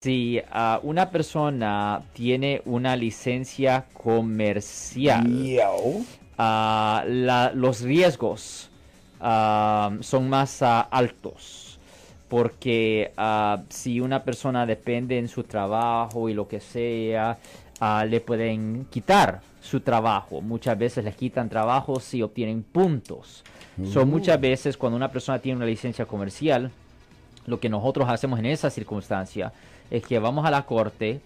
Si ah, una persona tiene una licencia comercial, ah, los riesgos ah, son más altos. Porque si una persona depende en su trabajo y lo que sea, le pueden quitar su trabajo. Muchas veces les quitan trabajo si obtienen puntos. Son mm. muchas veces cuando una persona tiene una licencia comercial, lo que nosotros hacemos en esa circunstancia es que vamos a la corte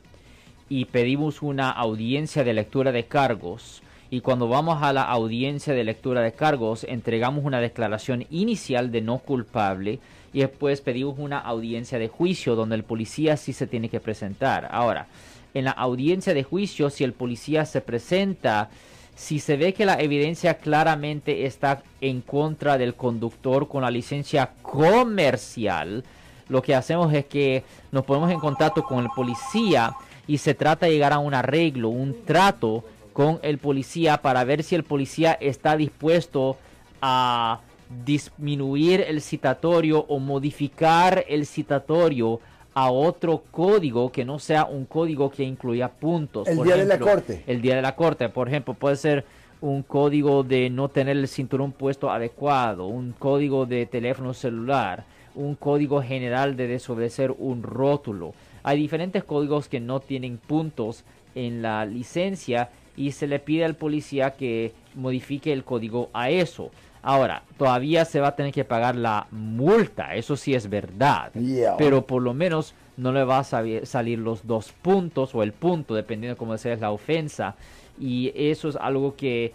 y pedimos una audiencia de lectura de cargos. Y cuando vamos a la audiencia de lectura de cargos, entregamos una declaración inicial de no culpable y después pedimos una audiencia de juicio donde el policía sí se tiene que presentar. Ahora, en la audiencia de juicio, si el policía se presenta, si se ve que la evidencia claramente está en contra del conductor con la licencia comercial, lo que hacemos es que nos ponemos en contacto con el policía y se trata de llegar a un arreglo, un trato con el policía para ver si el policía está dispuesto a disminuir el citatorio o modificar el citatorio a otro código que no sea un código que incluya puntos. El día de la corte. El día de la corte, por ejemplo, puede ser un código de no tener el cinturón puesto adecuado, un código de teléfono celular, un código general de desobedecer un rótulo. Hay diferentes códigos que no tienen puntos en la licencia y se le pide al policía que modifique el código a eso. Ahora, todavía se va a tener que pagar la multa, eso sí es verdad, pero por lo menos no le va a salir los dos puntos o el punto, dependiendo de cómo sea la ofensa. Y eso es algo que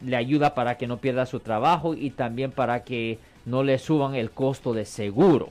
le ayuda para que no pierda su trabajo y también para que no le suban el costo de seguro.